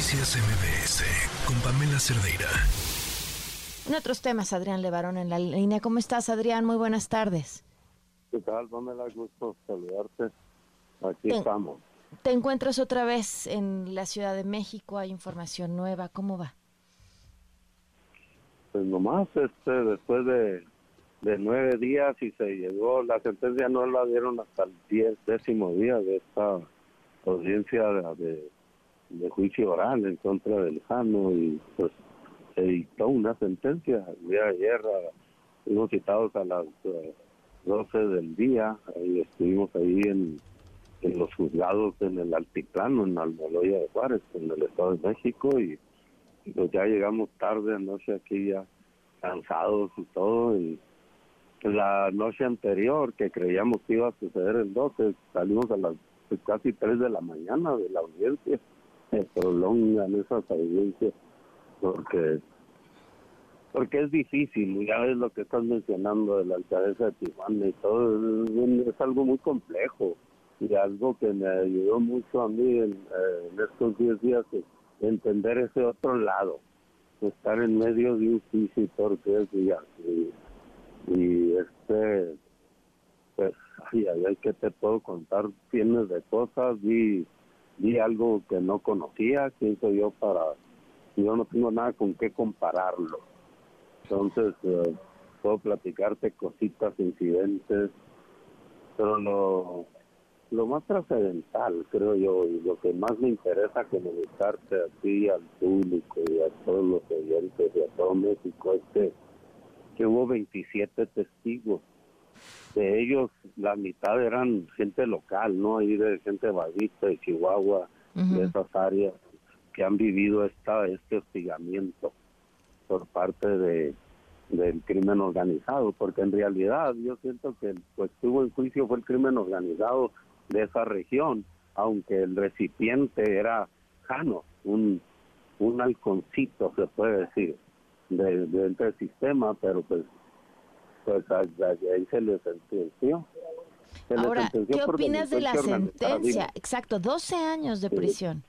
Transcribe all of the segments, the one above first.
Noticias MBS con Pamela Cerdeira. En otros temas, Adrián Levarón en la línea. ¿Cómo estás, Adrián? Muy buenas tardes. ¿Qué tal, Pamela? Gusto saludarte. Aquí estamos. Te encuentras otra vez en la Ciudad de México. Hay información nueva. ¿Cómo va? Pues nomás, este, después de, nueve días y se llegó, la sentencia no la dieron hasta el diez, décimo día de esta audiencia de, de juicio oral en contra del Jano y pues se dictó una sentencia. El día de ayer, fuimos citados a las 12 eh, del día, y estuvimos ahí en, en los juzgados en el Altiplano, en Almoloya de Juárez, en el Estado de México, y, pues ya llegamos tarde anoche aquí ya cansados y todo, y la noche anterior que creíamos que iba a suceder el 12, salimos a las pues, casi 3 de la mañana de la audiencia, se prolongan esas audiencias porque porque es difícil, ya ves lo que estás mencionando de la alcaldesa de Tijuana y todo, es, algo muy complejo y algo que me ayudó mucho a mí en, estos 10 días es entender ese otro lado, estar en medio de un juicio porque es y, y este pues ay, ay, que te puedo contar tienes de cosas y vi algo que no conocía, siento yo para yo no tengo nada con qué compararlo. Entonces, eh, puedo platicarte cositas, incidentes, pero lo, lo más trascendental, creo yo, y lo que más me interesa comunicarte a ti, al público y a todos los oyentes y a todo México es que hubo 27 testigos. De ellos, la mitad eran gente local, ¿no? Ahí de gente bajista de Chihuahua, de esas áreas que han vivido esta, este hostigamiento por parte de del crimen organizado, porque en realidad yo siento que el pues estuvo en juicio fue el crimen organizado de esa región, aunque el recipiente era Jano, un, un halconcito se puede decir, de, dentro del sistema, pero pues pues ahí se le sentenció. Ahora, ¿qué opinas de la sentencia? Exacto, 12 años de prisión.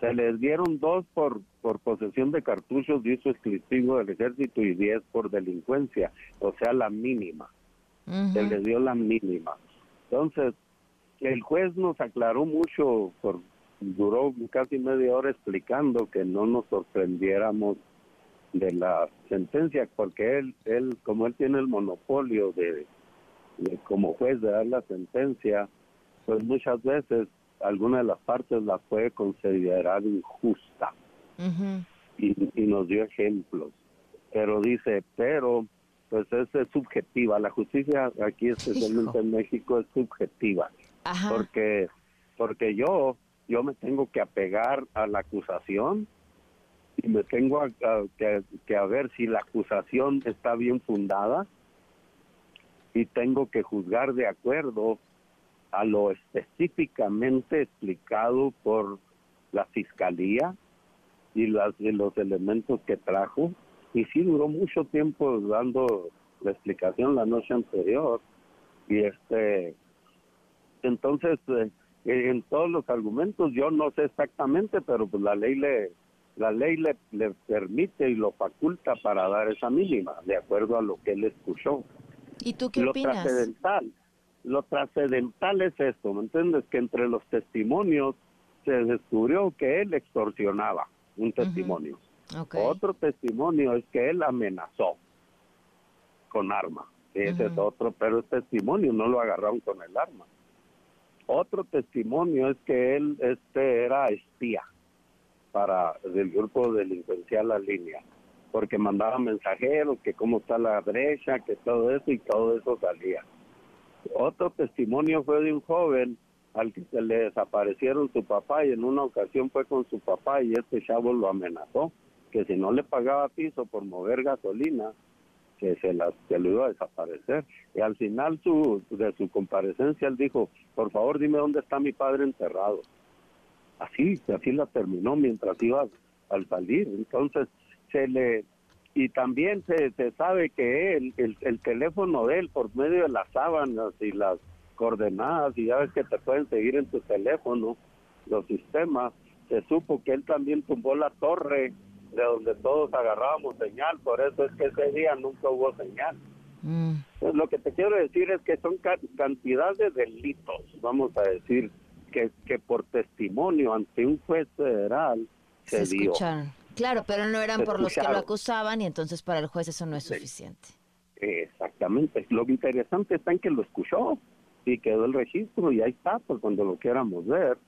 Se les dieron dos por, por posesión de cartuchos de uso exclusivo del ejército y diez por delincuencia, o sea, la mínima. Se les dio la mínima. Entonces, el juez nos aclaró mucho, por, duró casi media hora explicando que no nos sorprendiéramos de la sentencia, porque él, él como él tiene el monopolio de, de como juez de dar la sentencia, pues muchas veces alguna de las partes la puede considerar injusta. y, nos dio ejemplos. Pero dice, pero pues es, subjetiva. La justicia aquí, especialmente en México, es subjetiva. Porque, porque yo, yo me tengo que apegar a la acusación y me tengo que, que a ver si la acusación está bien fundada y tengo que juzgar de acuerdo a lo específicamente explicado por la fiscalía y, las, los elementos que trajo. Y sí duró mucho tiempo dando la explicación la noche anterior. Y este, entonces, eh, en todos los argumentos, yo no sé exactamente, pero pues la ley le, la ley le, le permite y lo faculta para dar esa mínima, de acuerdo a lo que él escuchó. ¿Y tú qué lo opinas? lo trascendental es esto, ¿me entiendes? Que entre los testimonios se descubrió que él extorsionaba un testimonio. Otro testimonio es que él amenazó con arma. Ese es otro, pero el testimonio no lo agarraron con el arma. Otro testimonio es que él este era espía para el grupo delincuencial La Línea, porque mandaba mensajeros que cómo está la brecha, que todo eso y todo eso salía. Otro testimonio fue de un joven al que se le desaparecieron su papá y en una ocasión fue con su papá y este chavo lo amenazó que si no le pagaba piso por mover gasolina que se las que lo iba a desaparecer y al final su de su comparecencia él dijo por favor dime dónde está mi padre enterrado así así la terminó mientras iba al salir entonces se le y también se, se sabe que él, el, el, teléfono de él por medio de las sábanas y las coordenadas y ya ves que te pueden seguir en tu teléfono los sistemas, se supo que él también tumbó la torre de donde todos agarrábamos señal, por eso es que ese día nunca hubo señal. Mm. Pues lo que te quiero decir es que son cantidad de delitos, vamos a decir, que, que por testimonio ante un juez federal se, dio. Claro, pero no eran por los que lo acusaban y entonces para el juez eso no es suficiente. Exactamente. Lo interesante está en que lo escuchó y quedó el registro y ahí está, pues cuando lo quieramos ver.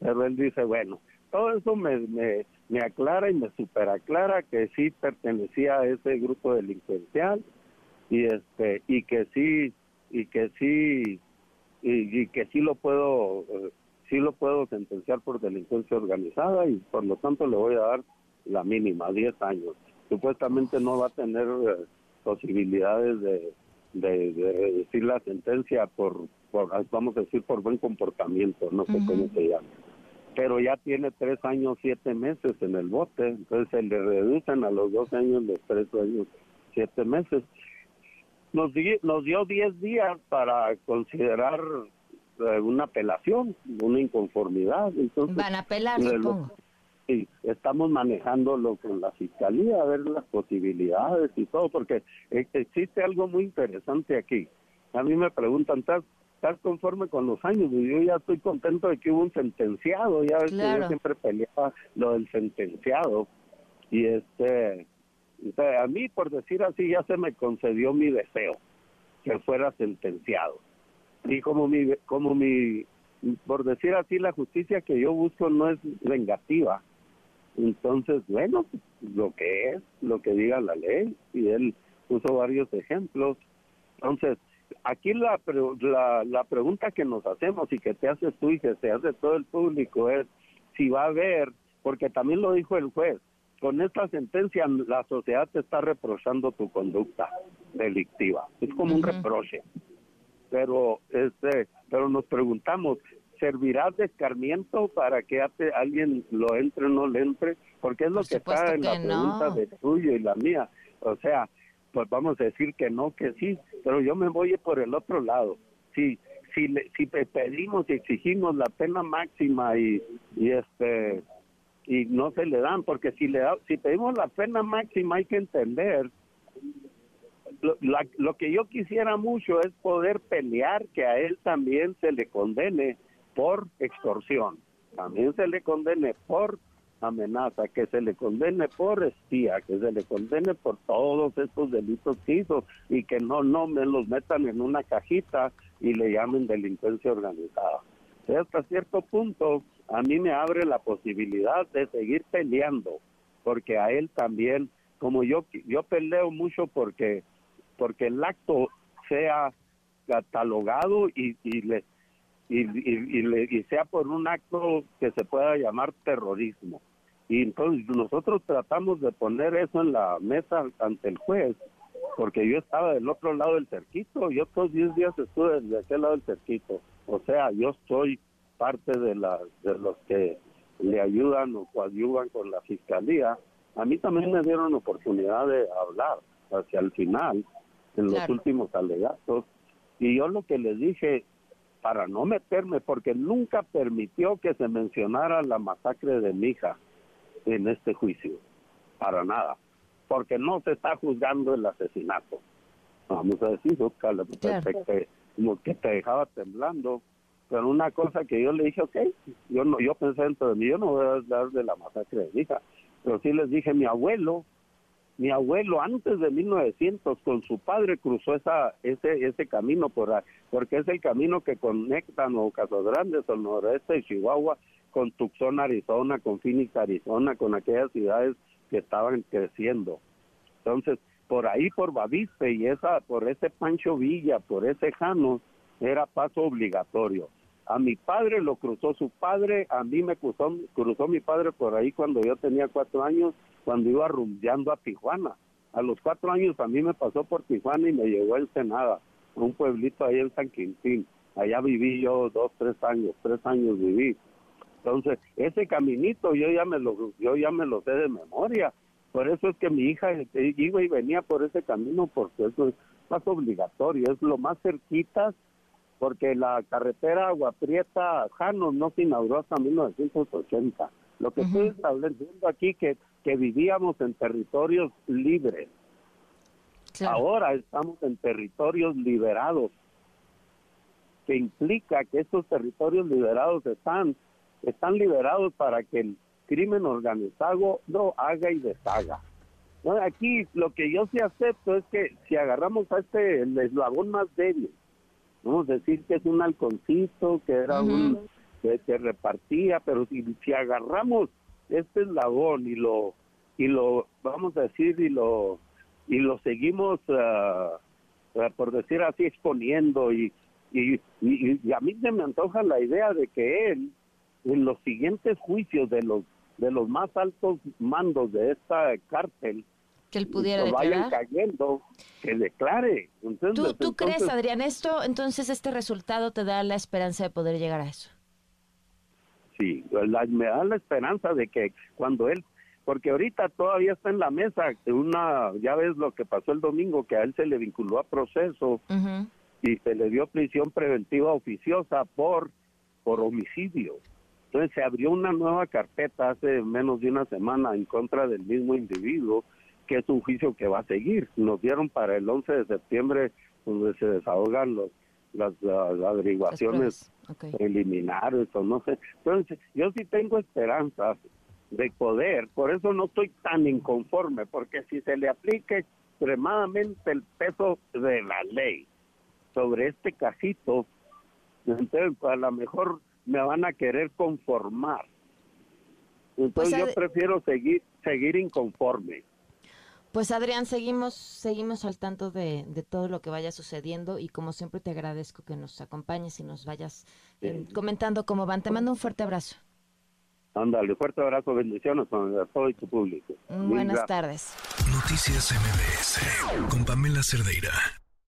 Pero él dice, bueno, todo eso me, me, me aclara y me superaclara que sí pertenecía a ese grupo delincuencial y este y que sí y que sí y, que sí lo puedo eh, sí lo puedo sentenciar por delincuencia organizada y por lo tanto le voy a dar la mínima 10 años. Supuestamente no va a tener eh, posibilidades de, de, reducir la sentencia por, por vamos a decir por buen comportamiento no sé cómo se llama pero ya tiene tres años siete meses en el bote entonces se le reducen a los dos años los tres años siete meses. Nos, nos dio 10 días para considerar una apelación, una inconformidad. Entonces, Van a apelar, supongo. Sí, estamos manejándolo con la fiscalía, a ver las posibilidades y todo, porque e, existe algo muy interesante aquí. A mí me preguntan, ¿estás, ¿estás conforme con los años? Y yo ya estoy contento de que hubo un sentenciado, ya ves que yo siempre peleaba lo del sentenciado. Y este a mí, por decir así, ya se me concedió mi deseo que fuera sentenciado. Y como mi, como mi, por decir así, la justicia que yo busco no es vengativa. Entonces, bueno, lo que es, lo que diga la ley, y él puso varios ejemplos. Entonces, aquí la, la, la pregunta que nos hacemos y que te haces tú y que se hace todo el público es si va a haber, porque también lo dijo el juez, con esta sentencia la sociedad te está reprochando tu conducta delictiva. Es como un reproche. Pero este, pero nos preguntamos, ¿servirá de escarmiento para que alguien lo entre o no le entre? Porque es lo que está en la pregunta de tuyo y la mía. O sea, pues vamos a decir que no, que sí, pero yo me voy por el otro lado. Si si si pedimos y exigimos la pena máxima y, y este y no se le dan, porque si le si pedimos la pena máxima hay que entender lo, lo que yo quisiera mucho es poder pelear que a él también se le condene por extorsión, también se le condene por amenaza, que se le condene por espía, que se le condene por todos estos delitos que hizo y que no, no me los metan en una cajita y le llamen delincuencia organizada. Hasta cierto punto, a mí me abre la posibilidad de seguir peleando, porque a él también, como yo yo peleo mucho porque porque el acto sea catalogado y, y le y, y, sea por un acto que se pueda llamar terrorismo. Y entonces nosotros tratamos de poner eso en la mesa ante el juez, porque yo estaba del otro lado del cerquito, yo todos 10 días estuve de aquel lado del cerquito. O sea, yo soy parte de, la, de los que le ayudan o coadyuvan con la fiscalía, a mí también me dieron oportunidad de hablar hacia el final, en los últimos alegatos, y yo lo que les dije, para no meterme, porque nunca permitió que se mencionara la masacre de mi hija en este juicio, para nada, porque no se está juzgando el asesinato. Vamos a decir, como que te dejaba temblando, pero una cosa que yo le dije, ok, yo no, yo pensé dentro de mí, yo no voy a hablar de la masacre de mi hija, pero sí les dije, mi abuelo, mi abuelo antes de 1900 con su padre cruzó esa ese ese camino por ahí, porque es el camino que conecta o Casas Grandes o noroeste de Chihuahua con Tucson, Arizona, con Phoenix, Arizona, con aquellas ciudades que estaban creciendo. Entonces, por ahí por Bavispe y esa por ese Pancho Villa, por ese Jano, era paso obligatorio. A mi padre lo cruzó su padre, a mí me cruzó, cruzó mi padre por ahí cuando yo tenía cuatro años, cuando iba rumbeando a Tijuana. A los cuatro años a mí me pasó por Tijuana y me llegó a Ensenada, un pueblito ahí en San Quintín. Allá viví yo dos, tres años, tres años viví. Entonces, ese caminito yo ya me lo, yo ya me lo sé de memoria. Por eso es que mi hija iba y venía por ese camino, porque eso es más obligatorio, es lo más cerquita porque la carretera Agua Prieta Jano no se inauguró hasta 1980. Lo que estoy estableciendo aquí que que vivíamos en territorios libres. Ahora estamos en territorios liberados, que implica que estos territorios liberados están están liberados para que el crimen organizado no haga y deshaga. aquí lo que yo sí acepto es que si agarramos a este el eslabón más débil, vamos a decir que es un halconcito, que era un que, que, repartía, pero si, si agarramos este eslabón y lo y lo vamos a decir y lo y lo seguimos uh, por decir así exponiendo y y, y, a mí se me antoja la idea de que él en los siguientes juicios de los de los más altos mandos de esta cárcel que él pudiera que vayan cayendo que declare. ¿Tú, ¿tú crees Adrián esto entonces este resultado te da la esperanza de poder llegar a eso sí me da la esperanza de que cuando él porque ahorita todavía está en la mesa una ya ves lo que pasó el domingo que a él se le vinculó a proceso y se le dio prisión preventiva oficiosa por por homicidio. Entonces se abrió una nueva carpeta hace menos de una semana en contra del mismo individuo que es un juicio que va a seguir nos dieron para el 11 de septiembre donde se desahogan los las, averiguaciones preliminares o no sé entonces yo sí tengo esperanzas de poder, por eso no estoy tan inconforme, porque si se le aplica extremadamente el peso de la ley sobre este casito, entonces a lo mejor me van a querer conformar. Entonces pues, yo prefiero seguir seguir inconforme. Pues Adrián, seguimos, seguimos al tanto de, de, todo lo que vaya sucediendo y como siempre te agradezco que nos acompañes y nos vayas eh, comentando cómo van. Te mando un fuerte abrazo. Ándale, fuerte abrazo, bendiciones a todo y tu público. Buenas tardes. Noticias MBS con Pamela Cerdeira.